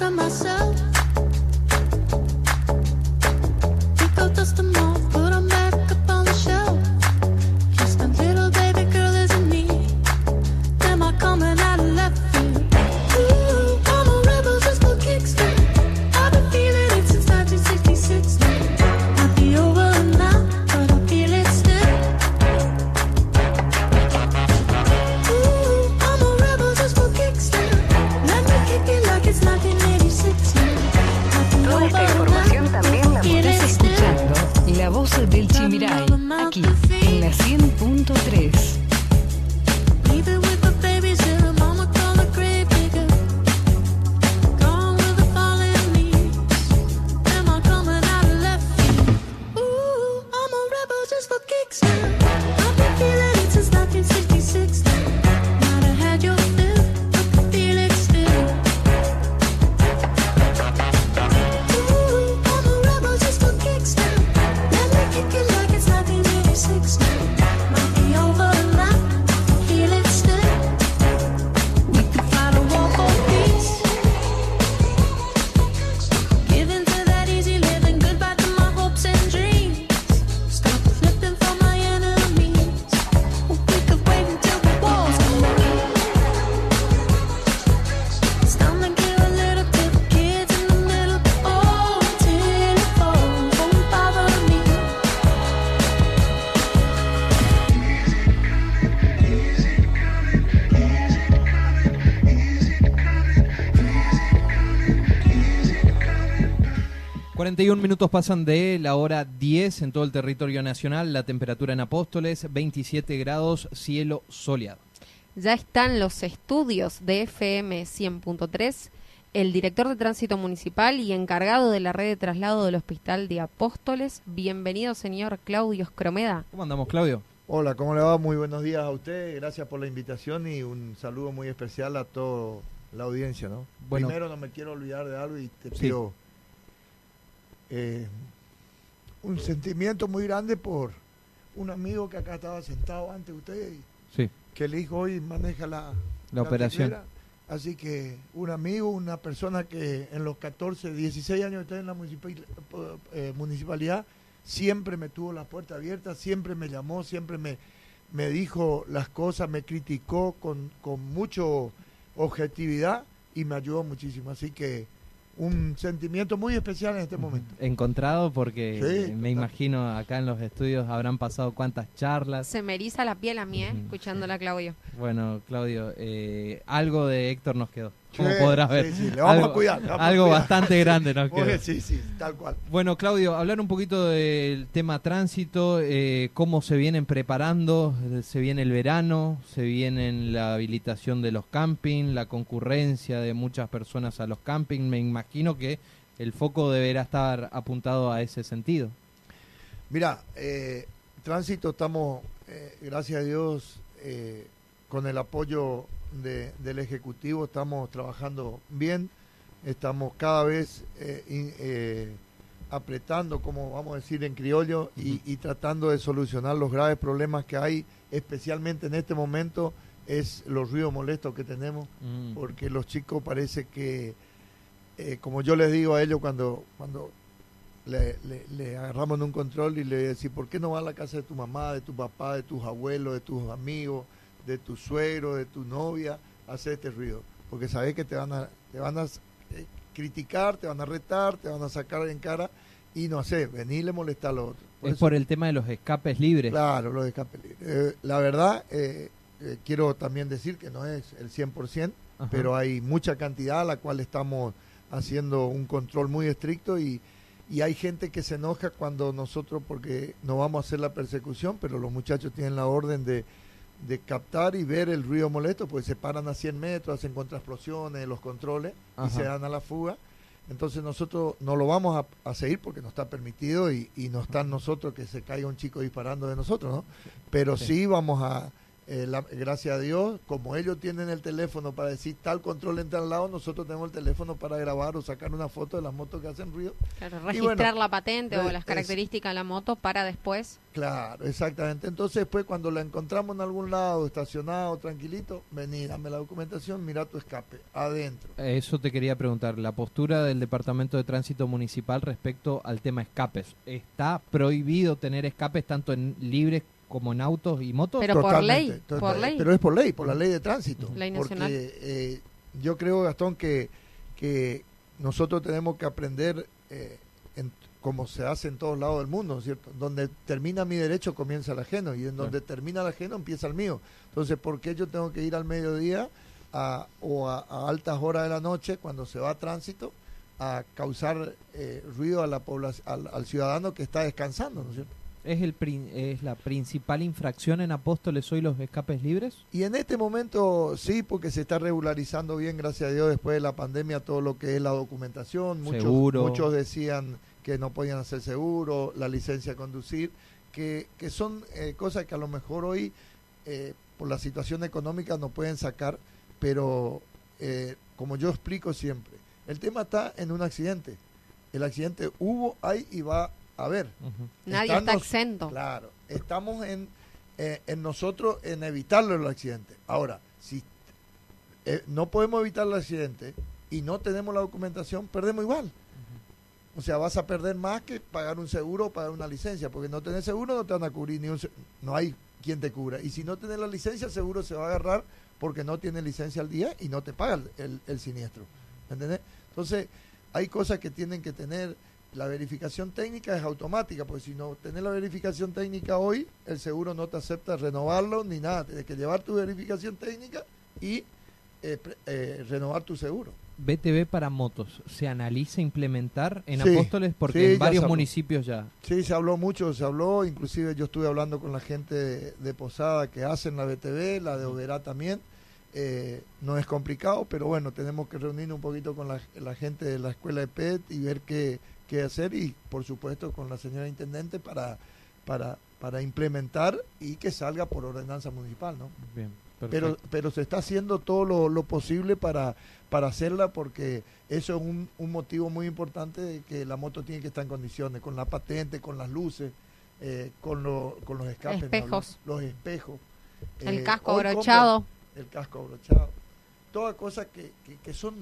On myself. 41 minutos pasan de la hora 10 en todo el territorio nacional, la temperatura en Apóstoles 27 grados, cielo soleado. Ya están los estudios de FM 100.3, el director de tránsito municipal y encargado de la red de traslado del Hospital de Apóstoles. Bienvenido, señor Claudio Scromeda. ¿Cómo andamos, Claudio? Hola, ¿cómo le va? Muy buenos días a usted. Gracias por la invitación y un saludo muy especial a toda la audiencia, ¿no? Primero no me quiero olvidar de algo y te pido eh, un sentimiento muy grande por un amigo que acá estaba sentado ante usted, sí. que el hijo hoy maneja la, la, operación. Así que un amigo, una persona que en los 14, 16 años que en la eh, municipalidad, siempre me tuvo la puerta abierta, siempre me llamó, siempre me, me dijo las cosas, me criticó con, con mucho objetividad y me ayudó muchísimo. Así que un sentimiento muy especial en este momento. Encontrado porque me imagino acá en los estudios habrán pasado cuántas charlas. Se me eriza la piel a mí, ¿eh? escuchándola Claudio. Bueno, Claudio, eh, algo de Héctor nos quedó como podrás ver. le vamos algo, a cuidar. algo bastante grande nos queda. Sí, sí, tal cual. Bueno, Claudio, hablar un poquito del tema tránsito, eh, cómo se vienen preparando, se viene el verano, se viene la habilitación de los campings, la concurrencia de muchas personas a los campings. Me imagino que el foco deberá estar apuntado a ese sentido. Mira, eh, tránsito estamos, eh, gracias a Dios, con el apoyo del Ejecutivo estamos trabajando bien, estamos cada vez eh, eh, apretando, como vamos a decir en criollo, y, tratando de solucionar los graves problemas que hay, especialmente en este momento, es los ruidos molestos que tenemos, mm. porque los chicos parece que, eh, como yo les digo a ellos cuando, cuando le, le, agarramos en un control y le decimos, ¿por qué no vas a la casa de tu mamá, de tu papá, de tus abuelos, de tus amigos? De tu suegro, de tu novia, hacer este ruido. Porque sabes que te van a, te van a eh, criticar, te van a retar, te van a sacar en cara y no sé, venirle molestar a los otros. es por el tema de los escapes libres. Claro, los escapes libres. Eh, la verdad, eh, quiero también decir que no es el 100%, pero hay mucha cantidad a la cual estamos haciendo un control muy estricto y, y hay gente que se enoja cuando nosotros, porque no vamos a hacer la persecución, pero los muchachos tienen la orden de de captar y ver el ruido molesto, pues se paran a 100 metros, hacen contraexplosiones, los controles y se dan a la fuga. Entonces nosotros no lo vamos a, seguir porque no está permitido y, y no está nosotros que se caiga un chico disparando de nosotros, ¿no? Pero sí, vamos a, eh, la- gracias a Dios, como ellos tienen el teléfono para decir tal control en tal lado, nosotros tenemos el teléfono para grabar o sacar una foto de las motos que hacen ruido. Claro, registrar bueno, la patente o eh, las es- características de la moto para después. Claro, exactamente. Entonces, después, cuando la encontramos en algún lado, estacionado, tranquilito, vení, dame la documentación, mira tu escape, adentro. Eso te quería preguntar, la postura del Departamento de Tránsito Municipal respecto al tema escapes. ¿Está prohibido tener escapes tanto en libres como en autos y motos? Pero por Totalmente, ley, total- por ley. Pero es por ley, por la ley de tránsito. Ley porque nacional. eh, yo creo, Gastón, que, que nosotros tenemos que aprender eh, en- como se hace en todos lados del mundo, ¿cierto? Donde termina mi derecho comienza el ajeno y en donde termina el ajeno empieza el mío. Entonces, ¿por qué yo tengo que ir al mediodía a- o a, a altas horas de la noche cuando se va a tránsito a causar eh, ruido a la población, al, al ciudadano que está descansando, ¿no es cierto? ¿Es, el prin- ¿Es la principal infracción en Apóstoles hoy los escapes libres? Y en este momento sí, porque se está regularizando bien, gracias a Dios, después de la pandemia, todo lo que es la documentación. Muchos, Seguro. muchos decían que no podían hacer seguro, la licencia de conducir, que, que son eh, cosas que a lo mejor hoy, eh, por la situación económica, no pueden sacar, pero eh, como yo explico siempre, el tema está en un accidente. El accidente hubo, hay y va a. Ujú. Nadie está exento. Claro, estamos en, eh, en nosotros en evitarlo el accidente. Ahora, si eh, no podemos evitar el accidente y no tenemos la documentación, perdemos igual. O sea, vas a perder más que pagar un seguro o pagar una licencia, porque no tenés seguro no te van a cubrir ni un no hay quien te cubra. Y si no tenés la licencia, el seguro se va a agarrar porque no tiene licencia al día y no te paga el, el- el siniestro. ¿Me ¿Entendés? Entonces, hay cosas que tienen que tener. La verificación técnica es automática, porque si no tenés la verificación técnica hoy, el seguro no te acepta renovarlo ni nada. Tienes que llevar tu verificación técnica y eh, eh, renovar tu seguro. BTV para motos, ¿se analiza implementar en Sí, Apóstoles? Porque sí, en varios municipios ya. Sí, se habló mucho, se habló, inclusive yo estuve hablando con la gente de, de Posada que hacen la BTV, la de Oberá también. Eh, no es complicado, pero bueno, tenemos que reunirnos un poquito con la, la gente de la escuela de PET y ver qué, qué hacer y por supuesto con la señora Intendente para, para, para implementar y que salga por ordenanza municipal, ¿no? Bien, Pero, perfecto. pero se está haciendo todo lo, lo posible para, para hacerla porque eso es un, un motivo muy importante de que la moto tiene que estar en condiciones, con la patente, con las luces, eh, con, lo- con los escapes. ¿no? Espejos. Los, los espejos. El Eh, casco abrochado. El casco abrochado. Todas cosas que, que, que son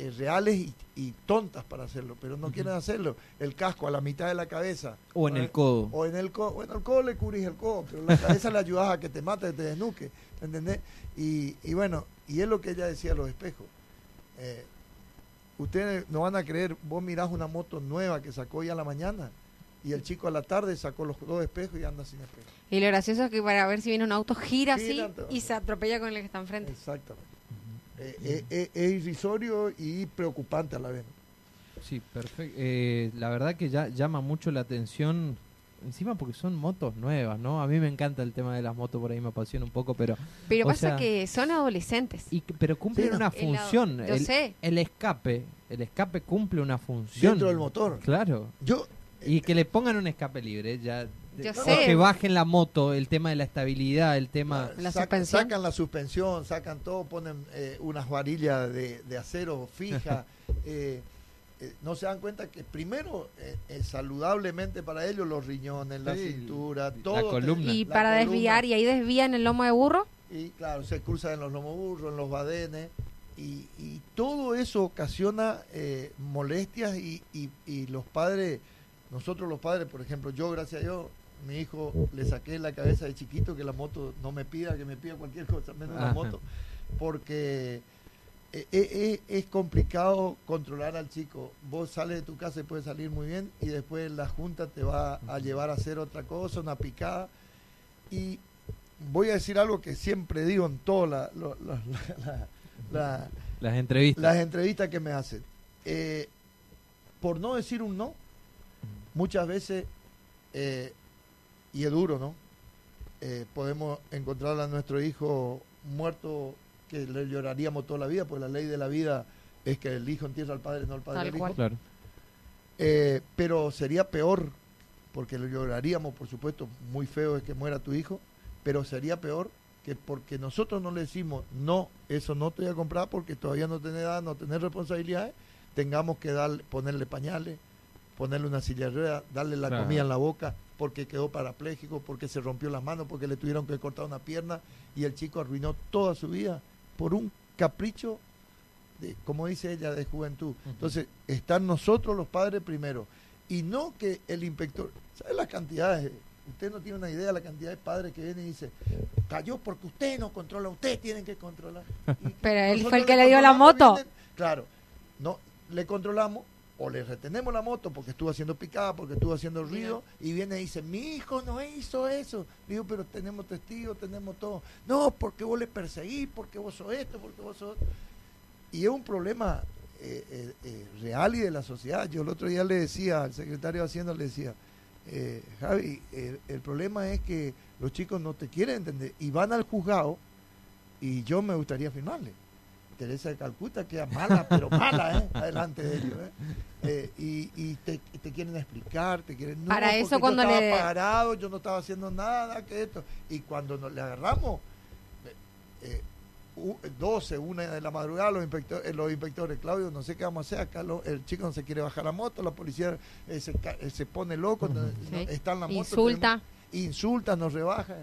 eh, reales y, y tontas para hacerlo, pero no quieren hacerlo. El casco a la mitad de la cabeza. O en ¿no? el codo. O en el codo, bueno, el codo le cubrís el codo, pero la cabeza le ayudas a que te mate, que te desnuque, ¿entendés? Y, y bueno, y es lo que ella decía, los espejos. Eh, ustedes no van a creer, vos mirás una moto nueva que sacó ya a la mañana y el chico a la tarde sacó los dos espejos y anda sin espejo. Y lo gracioso es que para ver si viene un auto gira así Gira todo. y se atropella con el que está enfrente. Exactamente. Eh, eh, eh, es irrisorio y preocupante a la vez. Sí, perfecto. Eh, la verdad que ya llama mucho la atención, encima porque son motos nuevas, ¿no? A mí me encanta el tema de las motos, por ahí me apasiona un poco, pero Pero pasa sea- que son adolescentes. y, pero cumplen Sí, no. una El función. yo el, sé. el escape, el escape cumple una función. Dentro del motor. Claro. Yo, Y que le pongan un escape libre, ya. Yo o sé. que bajen la moto, el tema de la estabilidad, el tema... La saca- suspensión. Sacan la suspensión, sacan todo, ponen eh, unas varillas de, de acero fija. eh, eh, no se dan cuenta que primero eh, es saludablemente para ellos los riñones, la cintura, todo. columna. Y la para columna. desviar, y ahí desvían el lomo de burro. Y claro, se cruzan en los lomoburros, en los badenes. Y, y todo eso ocasiona eh, molestias y, y- y los padres, nosotros los padres, por ejemplo, yo gracias a Dios, mi hijo le saqué la cabeza de chiquito que la moto no me pida, que me pida cualquier cosa, menos la moto, porque eh, eh, eh, es complicado controlar al chico. Vos sales de tu casa y puedes salir muy bien y después la junta te va a llevar a hacer otra cosa, una picada. Y voy a decir algo que siempre digo en todas la- lo- la- la- la- la- Las entrevistas. las entrevistas que me hacen. Eh, por no decir un no, muchas veces, eh, y es duro, ¿no? Eh, podemos encontrar a nuestro hijo muerto que le lloraríamos toda la vida, porque la ley de la vida es que el hijo entierra al padre, no al padre al hijo. Claro. Eh, pero sería peor, porque lo lloraríamos, por supuesto, muy feo es que muera tu hijo, pero sería peor que porque nosotros no le decimos, no, eso no te voy a comprar porque todavía no tenés edad, no tenés responsabilidades, tengamos que darle, ponerle pañales, ponerle una silla de ruedas, darle la Claro. comida en la boca porque quedó parapléjico, porque se rompió las manos, porque le tuvieron que cortar una pierna y el chico arruinó toda su vida por un capricho, de, como dice ella, de juventud. Entonces, están nosotros los padres primero y no que el inspector, ¿sabe las cantidades? Usted no tiene una idea de la cantidad de padres que vienen y dice, cayó porque usted no controla, usted tiene que controlar. Y Pero él fue el que le dio la moto. vienen- claro, no le controlamos o le retenemos la moto porque estuvo haciendo picada, porque estuvo haciendo ruido, y viene y dice, mi hijo no hizo eso. Digo, pero tenemos testigos, tenemos todo. No, porque vos le perseguís, porque vos sos esto, porque vos sos... Y es un problema eh, eh, eh, real y de la sociedad. Yo el otro día le decía al secretario de Hacienda, le decía, eh, Javi, el problema es que los chicos no te quieren entender y van al juzgado y yo me gustaría firmarle. Teresa de Calcuta queda mala, pero mala, ¿eh? Adelante de ellos, ¿eh? Eh, y y te, te quieren explicar, te quieren... No, Para eso cuando yo estaba le- parado, yo no estaba haciendo nada, que esto. Y cuando nos le agarramos, eh, u- 12, una de la madrugada, los, inspectores, eh, los inspectores, Claudio, no sé qué vamos a hacer, acá lo- el chico no se quiere bajar la moto, la policía eh, se, eh, se pone loco, no- no- Sí. está en la moto. Insulta. tenemos- insulta, nos rebaja.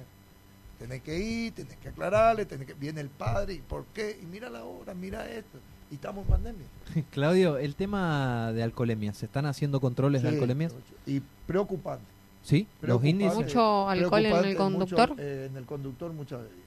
Tenés que ir, tenés que aclararle, tenés que, viene el padre, ¿y por qué? Y mira la hora, mira esto. Y estamos en pandemia. Claudio, el tema de alcoholemia, ¿se están haciendo controles de alcoholemia? Y preocupante. Sí, los índices. Mucho alcohol en el conductor. mucho, eh, en el conductor muchas veces.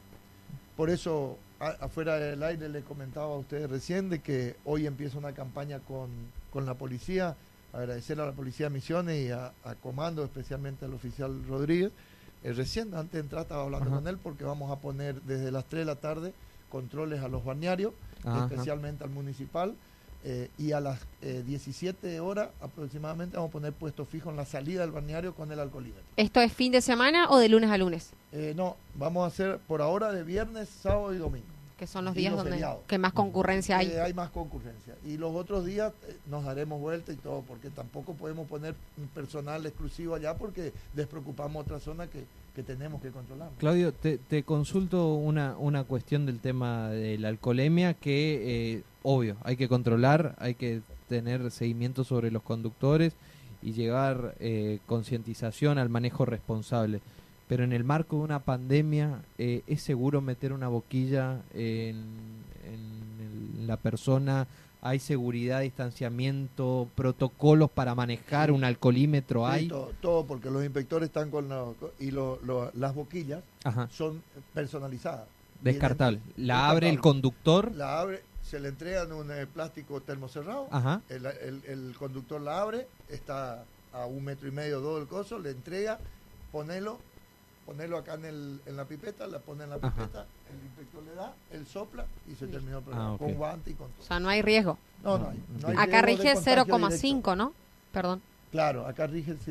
Por eso, a- afuera del aire le comentaba a ustedes recién de que hoy empieza una campaña con, con la policía. Agradecer a la policía de Misiones y a, a Comando, especialmente al oficial Rodríguez. Eh, recién, antes de entrar, estaba hablando Ajá. con él porque vamos a poner desde las 3 de la tarde controles a los balnearios, Ajá. especialmente al municipal. eh, y a las eh, 17 horas aproximadamente vamos a poner puesto fijo en la salida del balneario con el alcoholímetro. ¿Esto es fin de semana o de lunes a lunes? Eh, no, vamos a hacer por ahora de viernes, sábado y domingo. Que son los Y días los donde feriados. que más concurrencia hay. Eh, hay más concurrencia. Y los otros días eh, nos daremos vuelta y todo, porque tampoco podemos poner un personal exclusivo allá porque despreocupamos otra zona que, que tenemos que controlar. Claudio, te, te consulto una, una cuestión del tema de la alcoholemia que, eh, obvio, hay que controlar, hay que tener seguimiento sobre los conductores y llevar eh, concientización al manejo responsable. Pero en el marco de una pandemia, eh, ¿es seguro meter una boquilla en, la persona? ¿Hay seguridad, distanciamiento, protocolos para manejar un alcoholímetro? Sí, ¿Hay? todo, todo, porque los inspectores están con los- y lo- lo- las boquillas Ajá, son personalizadas. descartable. La Descartable. abre el conductor. La abre, se le entrega en un eh, plástico termocerrado. Ajá. El, el- el conductor la abre, está a un metro y medio todo el coso, le entrega, ponelo, ponelo acá en, el, en la pipeta, la pone en la Ajá. pipeta, el inspector le da, él sopla y se terminó el programa. Ah, ok. Con guante y con O todo. sea, no hay riesgo. No, no hay. no hay Acá rige contagio directo. 0,5, ¿no? Perdón. Claro, acá rige el 0,5.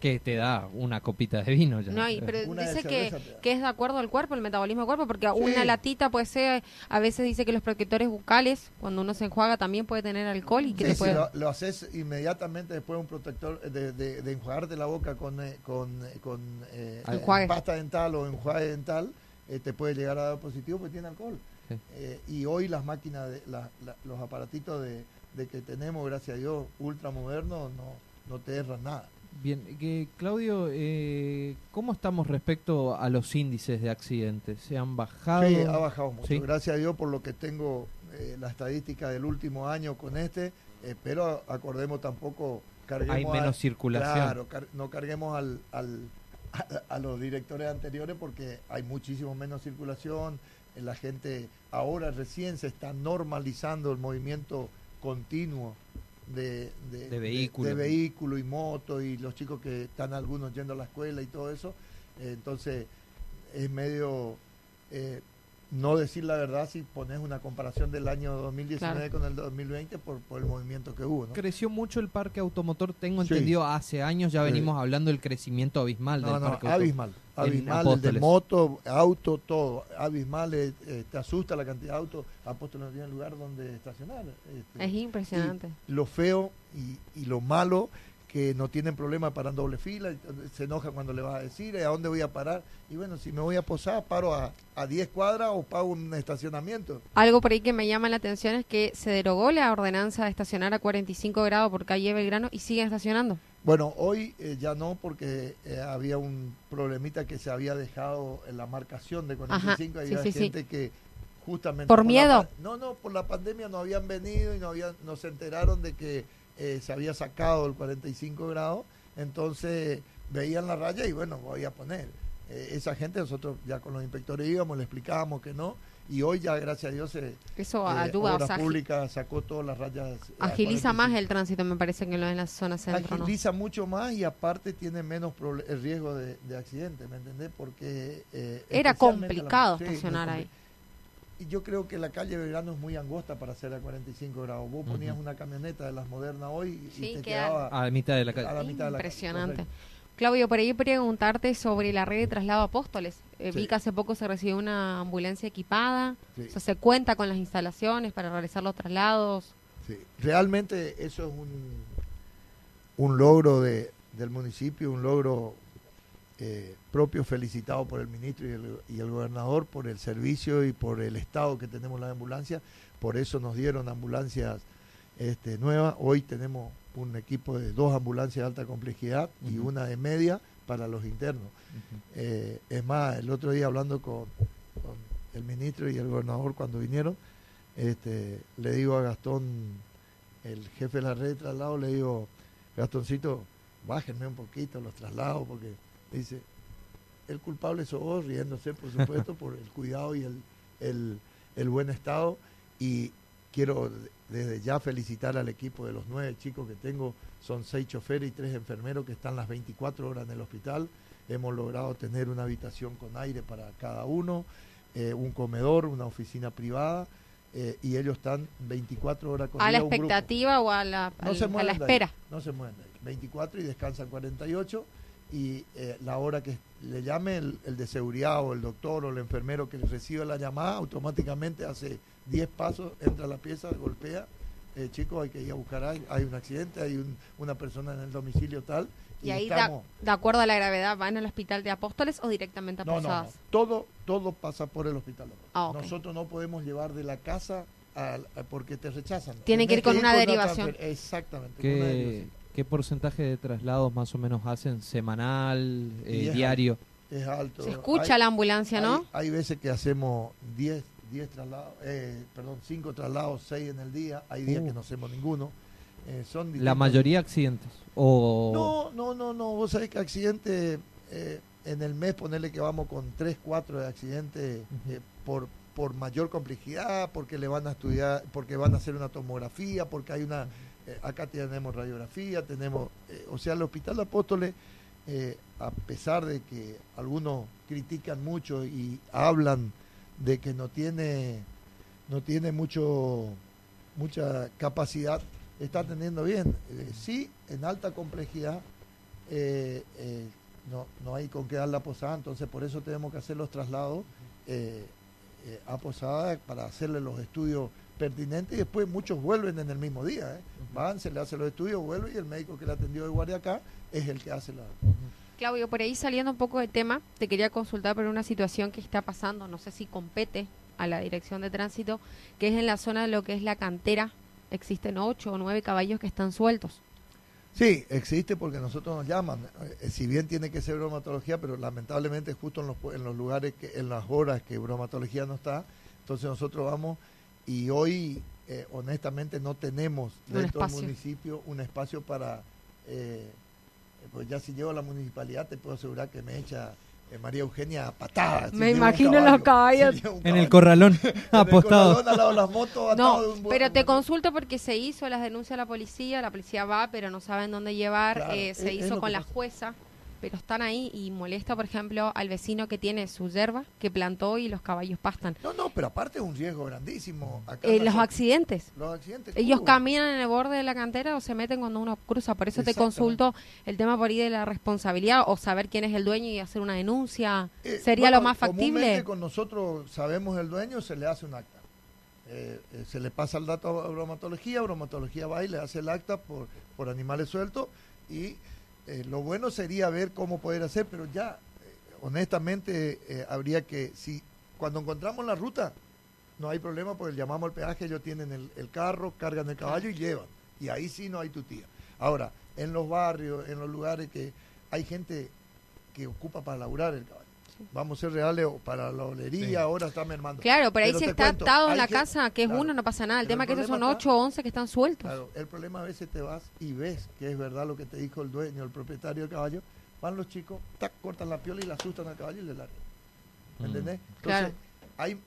Que te da una copita de vino ya. No hay, pero Una dice que, que es de acuerdo al cuerpo, el metabolismo del cuerpo, porque Sí. una latita puede ser, a veces dice que los protectores bucales, cuando uno se enjuaga, también puede tener alcohol y que Sí, te si puede... lo, lo haces inmediatamente después de un protector de, de, de enjuagarte la boca con, eh, con, eh, con eh, pasta dental o enjuague dental, eh, te puede llegar a dar positivo porque tiene alcohol. Sí. Eh, y hoy las máquinas, de, la- la- los aparatitos de, de que tenemos, gracias a Dios, ultra modernos, no, no te erran nada. Bien, que, Claudio, eh, ¿cómo estamos respecto a los índices de accidentes? ¿Se han bajado? Sí, ha bajado mucho. Sí. Gracias a Dios por lo que tengo eh, la estadística del último año con este, eh, pero acordemos tampoco carguemos Hay menos al- circulación. Claro, car- no carguemos al, al- a, a los directores anteriores porque hay muchísimo menos circulación. eh, La gente ahora recién se está normalizando el movimiento continuo de, De vehículo. de vehículo y moto y los chicos que están algunos yendo a la escuela y todo eso. Eh, entonces es medio eh, no decir la verdad si pones una comparación del año 2019 con el 2020 por, por el movimiento que hubo. ¿no? Creció mucho el parque automotor, tengo Sí. entendido, hace años ya Sí. venimos hablando del crecimiento abismal No, del no, parque automotor. abismal. Abismal, el de moto, auto, todo. Abismal, eh, eh, te asusta la cantidad de autos. Apóstoles no tiene lugar donde estacionar. este. Es impresionante. Y lo feo y, y lo malo que no tienen problema para doble fila, se enojan cuando le vas a decir a dónde voy a parar. Y bueno, si me voy a posar, paro a, a 10 cuadras o pago un estacionamiento. Algo por ahí que me llama la atención es que se derogó la ordenanza de estacionar a 45 grados por calle Belgrano y siguen estacionando. Bueno, hoy eh, ya no porque eh, había un problemita que se había dejado en la marcación de 45. Había gente que justamente... ¿Por, miedo? no, no, por la pandemia no habían venido y no, habían, no se enteraron de que eh, se había sacado el 45 grados, entonces veían la raya y bueno, voy a poner. Eh, esa gente nosotros ya con los inspectores íbamos, le explicábamos que no, y hoy ya gracias a Dios se eso eh, ayuda pública sacó todas las rayas agiliza más el tránsito me parece que en la zona centro agiliza mucho más y aparte tiene menos el riesgo de, de accidente me entendés porque era complicado estacionar ahí y yo creo que la calle Belgrano es muy angosta para hacer a 45 grados. Vos ponías una camioneta de las modernas hoy y te quedaba a la mitad de la calle. Impresionante. Claudio, por ahí preguntarte sobre la red de traslado Apóstoles. Eh, vi que hace poco se recibió una ambulancia equipada. O sea, se cuenta con las instalaciones para realizar los traslados. Sí, realmente eso es un, un logro de, del municipio, un logro eh, propio felicitado por el ministro y el, gobernador por el servicio y por el estado que tenemos la ambulancia. Por eso nos dieron ambulancias este, nuevas. Hoy tenemos un equipo de dos ambulancias de alta complejidad y una de media para los internos. Eh, es más, el otro día hablando con, el ministro y el gobernador cuando vinieron, este, le digo a Gastón, el jefe de la red de traslado, le digo, Gastoncito, bájenme un poquito los traslados porque Dice, el culpable sos vos, riéndose, por supuesto, por el cuidado y el, el, buen estado. Y quiero desde ya felicitar al equipo de los nueve chicos que tengo. Son seis choferes y tres enfermeros que están las 24 horas en el hospital. Hemos logrado tener una habitación con aire para cada uno, eh, un comedor, una oficina privada. Eh, y ellos están 24 horas con ¿A la expectativa o a la, a la espera? no se mueven 24 y descansan 48 y eh, la hora que le llame el, de seguridad o el doctor o el enfermero que recibe la llamada, automáticamente hace 10 pasos, entra a la pieza, golpea, eh, chicos, hay que ir a buscar, hay, hay un accidente, hay una persona en el domicilio tal. Y, ahí, de acuerdo a la gravedad, ¿van al hospital de Apóstoles o directamente a no, No, Todo, todo pasa por el hospital. Ah, Nosotros no podemos llevar de la casa porque te rechazan. Tiene que ir con una derivación. Exactamente. Con una derivación. ¿Qué porcentaje de traslados más o menos hacen semanal, eh, diario? Es alto. Se escucha la ambulancia, ¿no? Hay, veces que hacemos 10 10 traslados, eh, perdón, 5 traslados, 6 en el día. Hay días que uh. no hacemos ninguno. Eh, son ¿La mayoría accidentes? O... No, no, no, no. Vos sabés que accidentes, en el mes ponerle que vamos con 3, 4 de accidentes por, por mayor complejidad, porque le van a estudiar, porque van a hacer una tomografía, porque hay una eh, acá tenemos radiografía, tenemos, eh, o sea, el Hospital Apóstoles, eh, a pesar de que algunos critican mucho y hablan de que no tiene, no tiene mucho, mucha capacidad, está teniendo bien. sí, en alta complejidad, no, no hay con qué dar la posada, entonces por eso tenemos que hacer los traslados a posada para hacerle los estudios pertinente y después muchos vuelven en el mismo día. ¿eh? Van, se le hace los estudios, vuelve y el médico que le atendió de guardia acá es el que hace la... Claudio, por ahí saliendo un poco de tema, te quería consultar por una situación que está pasando, no sé si compete a la dirección de tránsito, que es en la zona de lo que es la cantera. Existen ocho o nueve caballos que están sueltos. Sí, existe porque nosotros nos llaman. Eh, si bien tiene que ser bromatología, pero lamentablemente justo en los, en los lugares, que, en las horas que bromatología no está, entonces nosotros vamos y hoy eh, honestamente no tenemos dentro del municipio un espacio para, eh, pues ya si llego a la municipalidad te puedo asegurar que me echa eh, María Eugenia patadas. Me imagino los caballos. en el corralón, apostado. no, pero te consulto porque se hizo las denuncias a la policía, la policía va, pero no saben dónde llevar, se hizo con la jueza pero están ahí y molesta, por ejemplo, al vecino que tiene su yerba que plantó y los caballos pastan. No, no, pero aparte es un riesgo grandísimo. Eh, los accidentes. Los accidentes. Ellos caminan en el borde de la cantera o se meten cuando uno cruza. Por eso te consulto el tema por ahí de la responsabilidad o saber quién es el dueño y hacer una denuncia. Eh, ¿Sería lo más factible? con nosotros sabemos el dueño, se le hace un acta. Eh, se le pasa el dato a bromatología, bromatología va y le hace el acta por, por animales sueltos Y eh, lo bueno sería ver cómo poder hacer, pero ya, eh, honestamente, eh, habría que, si cuando encontramos la ruta, no hay problema porque llamamos al peaje, ellos tienen el, el carro, cargan el caballo y llevan. Y ahí sí no hay tutía. Ahora, en los barrios, en los lugares que hay gente que ocupa para laburar el caballo. Vamos a ser reales, para la olería Sí. ahora está mermando. Claro, pero ahí Pero si está cuento, atado en la que- casa, que es claro, uno, no pasa nada. El tema el es que esos son problema 8 o 11 que están sueltos. Claro, el problema a veces te vas y ves que es verdad lo que te dijo el dueño, el propietario del caballo. Van los chicos, tac, cortan la piola y le asustan al caballo y le largan. Mm. ¿Entendés? Entonces, Claro. hay,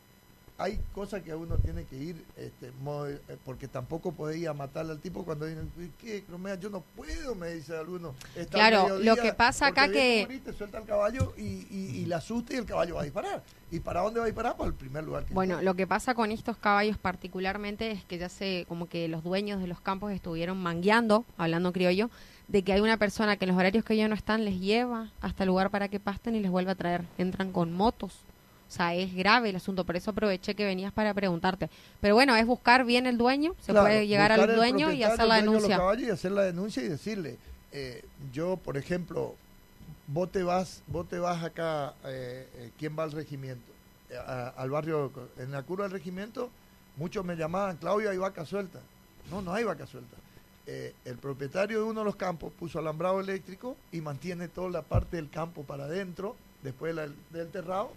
hay cosas que uno tiene que ir, este, eh, porque tampoco podés ir a matarle al tipo cuando viene, ¿qué, Cromea? Yo no puedo, me dice alguno. Está Claro, lo que pasa acá que- suelta el caballo y, y, y le asusta y el caballo va a disparar. ¿Y para dónde va a disparar? Para el primer lugar que Bueno, lo que pasa con estos caballos particularmente es que ya se, como que los dueños de los campos estuvieron mangueando, hablando criollo, de que hay una persona que en los horarios que ellos no están les lleva hasta el lugar para que pasten y les vuelve a traer. Entran con motos. O sea, es grave el asunto, por eso aproveché que venías para preguntarte. Pero bueno, es buscar bien el dueño, se Claro, puede llegar al dueño y hacer la los denuncia. y hacer la denuncia y decirle, eh, yo, por ejemplo, vos te vas, vos te vas acá, eh, eh, ¿quién va al regimiento? A- al barrio, en la curva del regimiento, muchos me llamaban, Claudio, hay vaca suelta. No, no hay vaca suelta. Eh, el propietario de uno de los campos puso alambrado eléctrico y mantiene toda la parte del campo para adentro, después la- del terrado,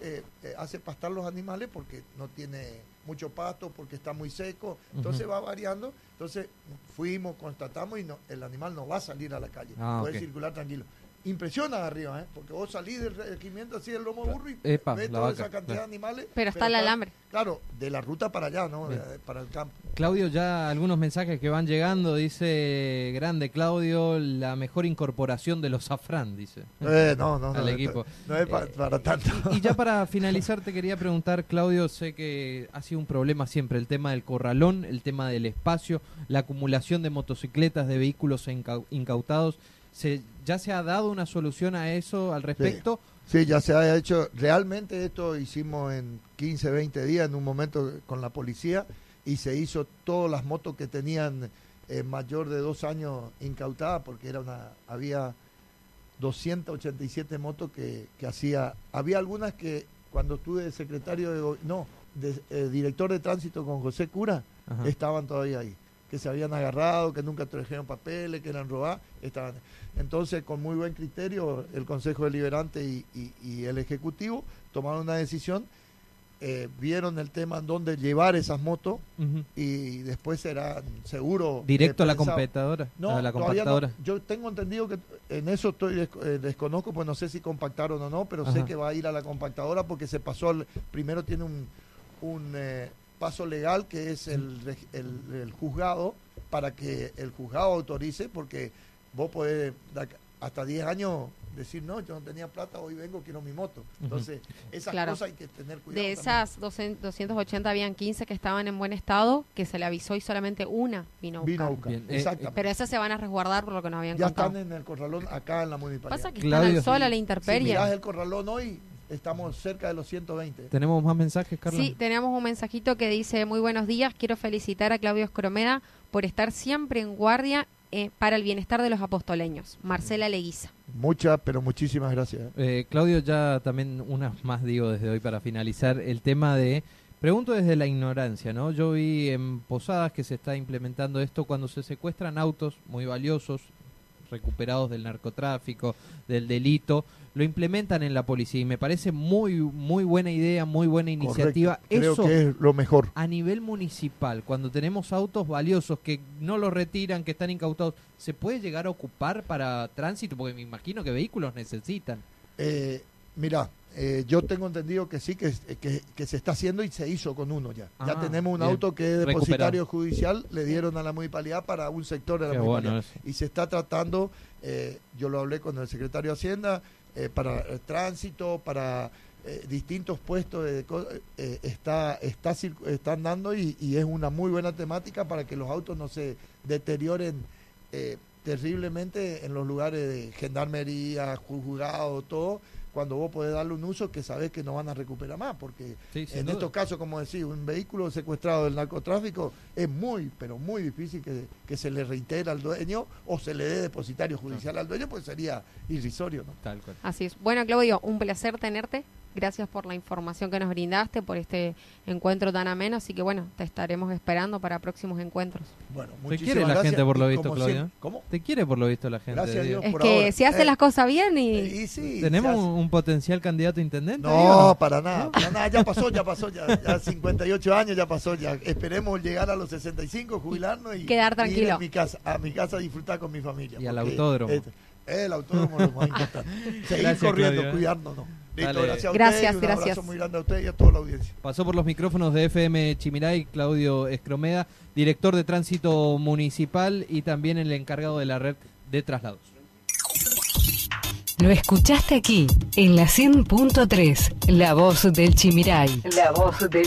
eh, eh, hace pastar los animales porque no tiene mucho pasto, porque está muy seco, entonces va variando. Entonces fuimos, constatamos y no, el animal no va a salir a la calle, Ah, puede circular tranquilo. Impresiona arriba, ¿eh? porque vos salís del regimiento así del lomo burro y Epa, ves toda vaca, esa cantidad de animales. Pero está el alambre. Claro, de la ruta para allá, ¿no? Bien. Para el campo. Claudio, ya algunos mensajes que van llegando, dice grande Claudio, la mejor incorporación de los Safran, dice. Eh, no, no, no. Al equipo. No es Eh, para tanto. Y ya para finalizar te quería preguntar, Claudio, sé que ha sido un problema siempre el tema del corralón, el tema del espacio, la acumulación de motocicletas, de vehículos incau- incautados. Se, ¿Ya se ha dado una solución a eso al respecto? Sí, ya se ha hecho. Realmente esto hicimos en 15, 20 días en un momento con la policía y se hizo todas las motos que tenían eh, mayor de dos años incautadas porque era una había 287 motos que, que hacía. Había algunas que cuando estuve de secretario de no, de, eh, director de tránsito con José Cura, Ajá. estaban todavía ahí, que se habían agarrado, que nunca trajeron papeles, que eran robadas, estaban. Entonces, con muy buen criterio, el Consejo Deliberante y, y- y el Ejecutivo tomaron una decisión, eh, vieron el tema en dónde llevar esas motos y después serán seguro Directo a la pensado. computadora, No, a la no. compactadora. Yo tengo entendido que en eso estoy eh, desconozco, pues no sé si compactaron o no, pero sé que va a ir a la compactadora porque se pasó, al- primero tiene un, un eh, paso legal que es el, el, el juzgado para que el juzgado autorice porque vos podés hasta 10 años decir, no, yo no tenía plata, hoy vengo, quiero mi moto. Entonces, esas Claro. cosas hay que tener cuidado. De esas 200 280 habían 15 que estaban en buen estado, que se le avisó y solamente una vino a buscar. Vino a buscar. Bien, eh, Exactamente. Pero esas se van a resguardar por lo que nos habían ya contado. están en el corralón acá en la municipalidad. Pasa que Claudio. están al sol a la Si intemperie. mirás el corralón hoy, estamos cerca de los 120. ¿Tenemos más mensajes, Carla? Sí, tenemos un mensajito que dice, muy buenos días, quiero felicitar a Claudio Escromeda por estar siempre en guardia eh, para el bienestar de los apostoleños. Marcela Leguiza. Muchas, pero muchísimas gracias. ¿eh? Eh, Claudio, ya también unas más digo desde hoy para finalizar el tema de... Pregunto desde la ignorancia, ¿no? Yo vi en Posadas que se está implementando esto cuando se secuestran autos muy valiosos, recuperados del narcotráfico, del delito, lo implementan en la policía y me parece muy muy buena idea, muy buena iniciativa. Correcto. Creo Eso que es lo mejor. a nivel municipal, cuando tenemos autos valiosos que no los retiran, que están incautados, ¿se puede llegar a ocupar para tránsito? Porque me imagino que vehículos necesitan. Eh, mira, eh, yo tengo entendido que sí, que, que, que se está haciendo y se hizo con uno ya. ya Ah, tenemos un bien. auto que es Recuperado. depositario judicial, le dieron a la municipalidad para un sector de la Qué municipalidad. bueno y se está tratando, eh, yo lo hablé con el secretario de Hacienda, eh, para eh, tránsito, para eh, distintos puestos de está, está están dando y, y es una muy buena temática para que los autos no se deterioren eh, terriblemente en los lugares de gendarmería, juzgado, todo, cuando vos podés darle un uso que sabés que no van a recuperar más, porque Sí, en duda. estos casos, como decís, un vehículo secuestrado del narcotráfico es muy, pero muy difícil que, que se le reitere al dueño o se le dé depositario judicial al dueño, pues sería irrisorio, ¿no? Tal cual. Así es. Bueno, Claudio, un placer tenerte. Gracias por la información que nos brindaste, por este encuentro tan ameno. Así que bueno, te estaremos esperando para próximos encuentros. Bueno, Te muchísimas quiere la gracias gente por lo visto, Claudia. ¿Cómo? Te quiere por lo visto la gente. Gracias a. Dios. Es por que ahora. si hace Eh, las cosas bien y... Y sí, ¿Tenemos un, potencial candidato a intendente? No, para nada, para nada, ya pasó, ya pasó, ya, ya 58 años ya pasó, ya esperemos llegar a los 65, jubilarnos y Quedar ir tranquilo. a mi casa, a mi casa a disfrutar con mi familia. Y al autódromo. es- el autódromo es lo más importante. Seguir Gracias, corriendo, Claudio. cuidarnos, ¿no? Listo, Dale. gracias a ustedes Gracias, y un gracias. abrazo muy grande a usted y a toda la audiencia. Pasó por los micrófonos de FM Chimiray, Claudio Escromeda, director de tránsito municipal y también el encargado de la red de traslados. Lo escuchaste aquí, en la 100.3, La Voz del Chimiray. La Voz del